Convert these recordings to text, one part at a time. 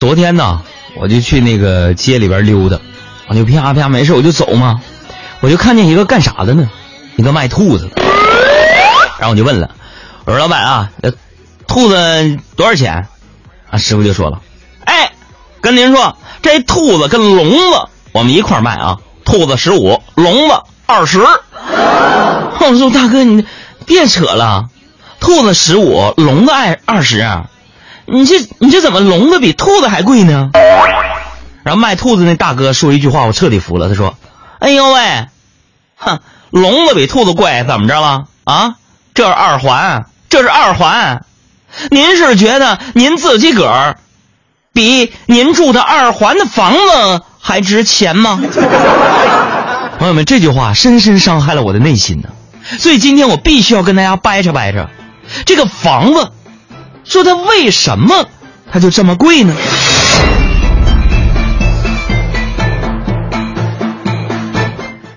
昨天呢，我就去那个街里边溜达，我就啪啪没事我就走嘛，我就看见一个干啥的呢？一个卖兔子的。然后我就问了，我说老板啊，兔子多少钱？啊，师傅就说了，哎，跟您说，这兔子跟笼子我们一块卖啊，兔子十五，笼子二十。我说大哥，你别扯了，兔子十五，笼子二二十，你这你这怎么笼子比兔子还贵呢？然后卖兔子那大哥说一句话，我彻底服了。他说：“哎呦喂，哼，笼子比兔子贵，怎么着了啊？这是二环，这是二环。您是觉得您自己个儿比您住的二环的房子还值钱吗？”朋友们，这句话深深伤害了我的内心呢。所以今天我必须要跟大家掰扯掰扯，这个房子，说它为什么它就这么贵呢？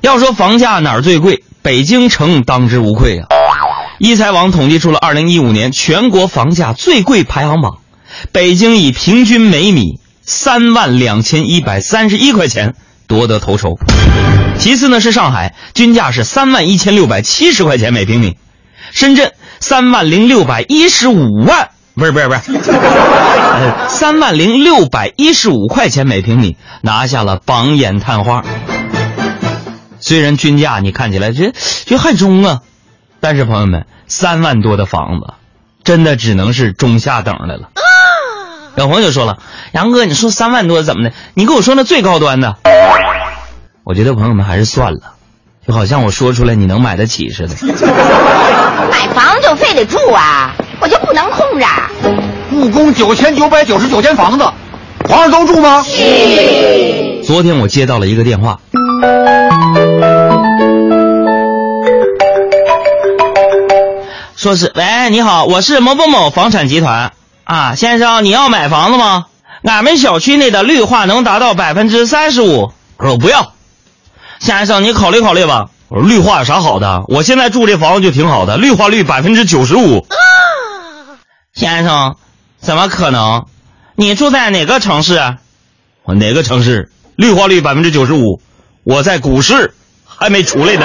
要说房价哪儿最贵，北京城当之无愧啊！一财网统计出了二零一五年全国房价最贵排行榜，北京以平均每米三万两千一百三十一块钱夺得头筹。其次呢是上海，均价是三万一千六百七十块钱每平米；深圳三万零六百一十五万，不是不是不是，三万零六百一十五块钱每平米，拿下了榜眼探花。虽然均价你看起来这这还中啊，但是朋友们，三万多的房子，真的只能是中下等的了。小红就说了：“杨哥，你说三万多怎么的？你给我说那最高端的。”我觉得朋友们还是算了，就好像我说出来你能买得起似的。买房就非得住啊，我就不能空着。故宫九千九百九十九间房子，皇上都住吗？昨天我接到了一个电话，说是喂，你好，我是某某某房产集团啊，先生，你要买房子吗？俺们小区内的绿化能达到百分之三十五。我说不要，先生，你考虑考虑吧。我说绿化有啥好的？我现在住这房子就挺好的，绿化率百分之九十五。先生，怎么可能？你住在哪个城市？我哪个城市？绿化率百分之九十五。我在股市还没出来呢。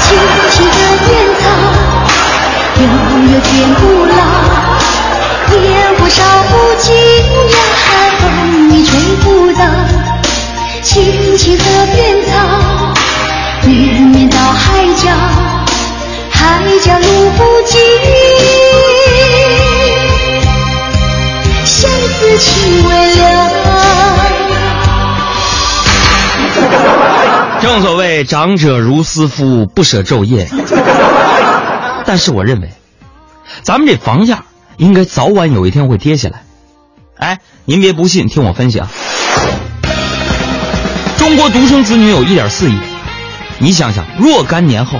青青的烟草，悠悠天不老，烟火烧不尽呀，风雨吹不倒。青青河边草，绵绵到海角，海角路不尽，正所谓长者如斯夫，不舍昼夜。但是我认为，咱们这房价应该早晚有一天会跌下来。哎，您别不信，听我分析啊。中国独生子女有一点四亿，你想想，若干年后，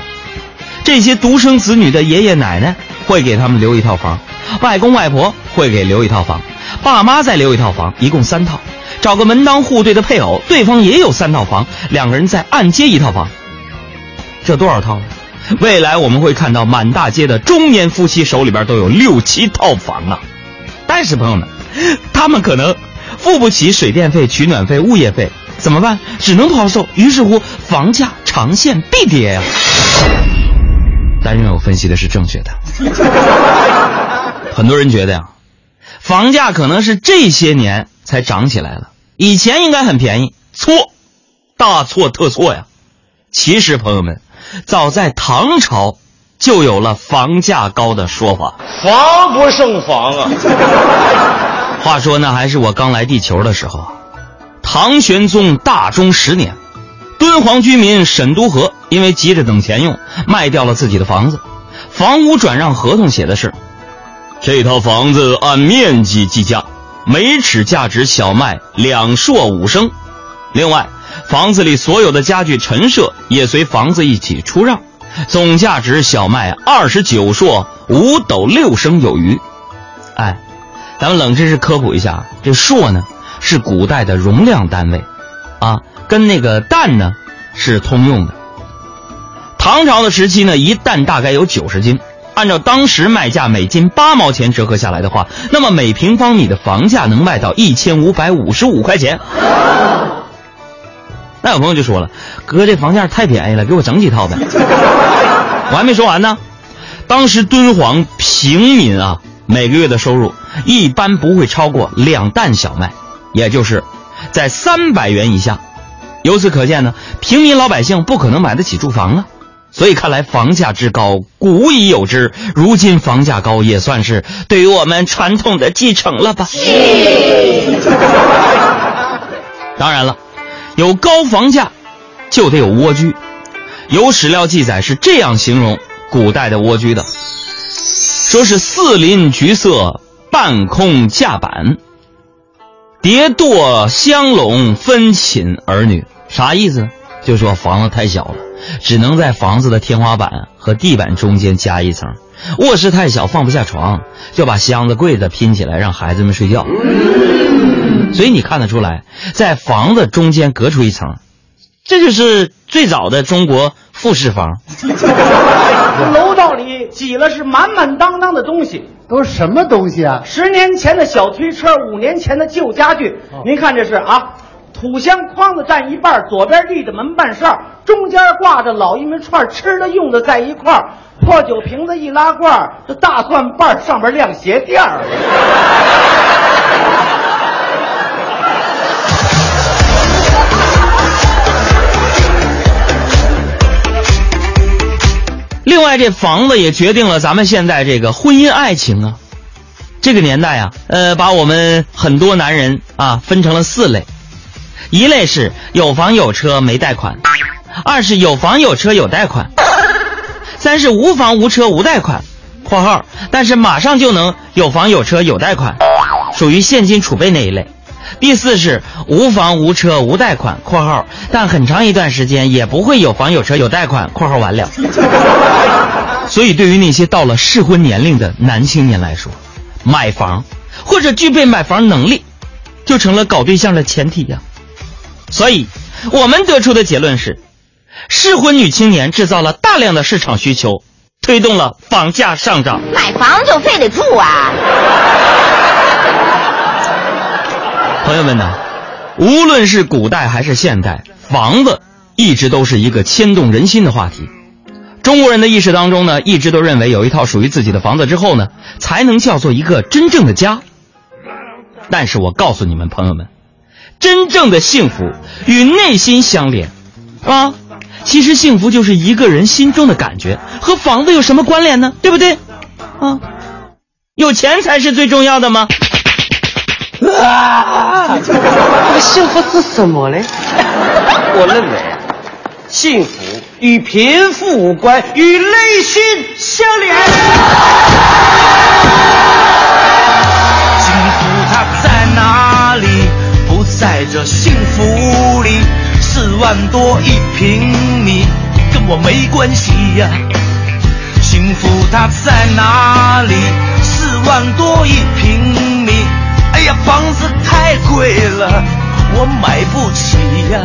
这些独生子女的爷爷奶奶会给他们留一套房，外公外婆会给留一套房，爸妈再留一套房，一共三套。找个门当户对的配偶，对方也有三套房，两个人再按揭一套房，这多少套呢？未来我们会看到满大街的中年夫妻手里边都有六七套房啊！但是朋友们，他们可能付不起水电费、取暖费、物业费，怎么办？只能抛售。于是乎，房价长线必跌呀！但愿我分析的是正确的。很多人觉得呀，房价可能是这些年才涨起来了。以前应该很便宜，错，大错特错呀！其实朋友们，早在唐朝就有了房价高的说法。防不胜防啊！话说那还是我刚来地球的时候啊，唐玄宗大中十年，敦煌居民沈都河因为急着等钱用，卖掉了自己的房子，房屋转让合同写的是：这套房子按面积计价。每尺价值小麦两硕五升，另外，房子里所有的家具陈设也随房子一起出让，总价值小麦二十九硕五斗六升有余。哎，咱们冷知识科普一下，这硕呢是古代的容量单位，啊，跟那个担呢是通用的。唐朝的时期呢，一担大概有九十斤，按照当时卖价每斤八毛钱折合下来的话，那么每平方米的房价能卖到一千五百五十五块钱。那有朋友就说了：“哥，这房价太便宜了，给我整几套呗。”我还没说完呢。当时敦煌平民啊，每个月的收入一般不会超过两担小麦，也就是在三百元以下。由此可见呢，平民老百姓不可能买得起住房啊。所以看来房价之高，古已有之。如今房价高，也算是对于我们传统的继承了吧。当然了，有高房价，就得有蜗居。有史料记载是这样形容古代的蜗居的：说是四邻橘色，半空架板，叠垛相笼，分寝儿女。啥意思？就说房子太小了，只能在房子的天花板和地板中间加一层；卧室太小，放不下床，就把箱子、柜子拼起来让孩子们睡觉。所以你看得出来，在房子中间隔出一层，这就是最早的中国复式房。楼道里挤了是满满当当的东西，都是什么东西啊？十年前的小推车，五年前的旧家具。您看这是啊，土箱筐子占一半，左边立着门板扇，中间挂着老玉米串，吃的用的在一块儿。破酒瓶子一拉罐，这大蒜瓣上面晾鞋垫儿。另外，这房子也决定了咱们现在这个婚姻爱情啊。这个年代啊，呃，把我们很多男人啊分成了四类：一类是有房有车没贷款；二是有房有车有贷款；三是无房无车无贷款（括号但是马上就能有房有车有贷款，属于现金储备那一类）；第四是无房无车无贷款（括号但很长一段时间也不会有房有车有贷款）（括号完了）。所以，对于那些到了适婚年龄的男青年来说，买房或者具备买房能力，就成了搞对象的前提呀。所以，我们得出的结论是：适婚女青年制造了大量的市场需求，推动了房价上涨。买房就非得住啊！朋友们呢，无论是古代还是现代，房子一直都是一个牵动人心的话题。中国人的意识当中呢，一直都认为有一套属于自己的房子之后呢，才能叫做一个真正的家。但是我告诉你们朋友们，真正的幸福与内心相连，啊，其实幸福就是一个人心中的感觉，和房子有什么关联呢？对不对？啊，有钱才是最重要的吗？啊！这个幸福是什么呢？我认为啊，幸福与贫富无关，与内心相连。幸福它在哪在这幸福里。四万多一平米，跟我没关系呀、幸福它在哪里？四万多一平米，哎呀，房子太贵了，我买不起呀、